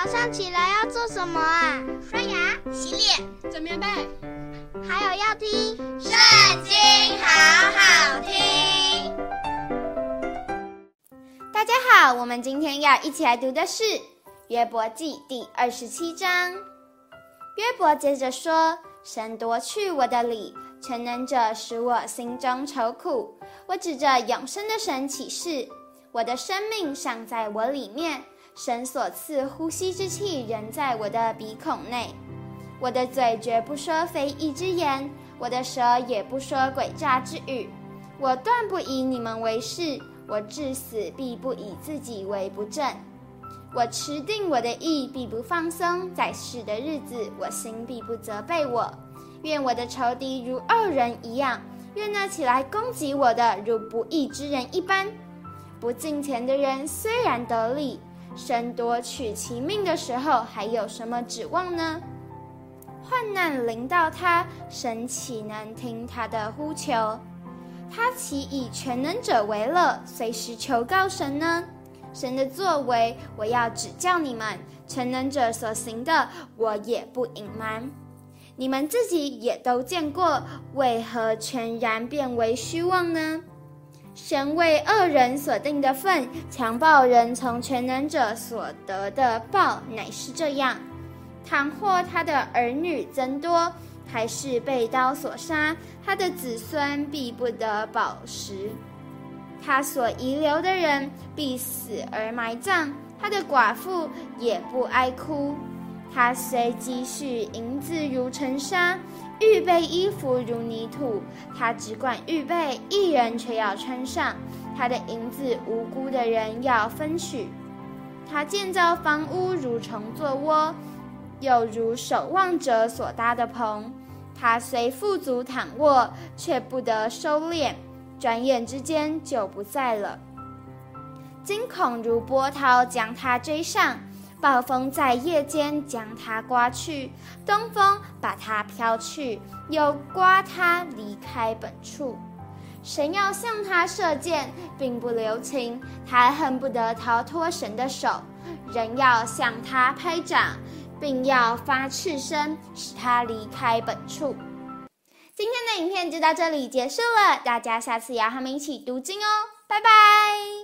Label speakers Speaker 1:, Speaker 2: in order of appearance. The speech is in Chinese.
Speaker 1: 早上起来要做什么啊？
Speaker 2: 刷牙、洗脸、
Speaker 3: 整棉被，
Speaker 1: 还有要听《
Speaker 2: 圣经》，好好听。
Speaker 4: 大家好，我们今天要一起来读的是《约伯记》第二十七章。约伯接着说：“神夺去我的理，全能者使我心中愁苦。我指着永生的神起誓。”我的生命尚在我里面，神所赐呼吸之气仍在我的鼻孔内。我的嘴绝不说非义之言，我的舌也不说诡诈之语。我断不以你们为是，我至死必不以自己为不正。我持定我的意，必不放松。在世的日子，我心必不责备我。愿我的仇敌如恶人一样，愿那起来攻击我的如不义之人一般。不敬虔的人虽然得利，神夺取其命的时候，还有什么指望呢？患难临到他，神岂能听他的呼求？他岂以全能者为乐，随时求告神呢？神的作为，我要指教你们；全能者所行的，我也不隐瞒。你们自己也都见过，为何全然变为虚妄呢？神为恶人所定的份，强暴人从全能者所得的报，乃是这样：倘或他的儿女增多，还是被刀所杀，他的子孙必不得饱食；他所遗留的人必死而埋葬，他的寡妇也不哀哭。他虽积蓄银子如尘沙。预备衣服如泥土，他只管预备，一人却要穿上。他的银子，无辜的人要分取。他建造房屋如虫作窝，又如守望者所搭的棚。他虽富足躺卧，却不得收敛，转眼之间就不在了。惊恐如波涛将他追上。暴风在夜间将它刮去，东风把它飘去，又刮他离开本处。神要向他射箭，并不留情，他恨不得逃脱神的手。人要向他拍掌，并要发斥声，使他离开本处。今天的影片就到这里结束了，大家下次也要和我们一起读经哦，拜拜。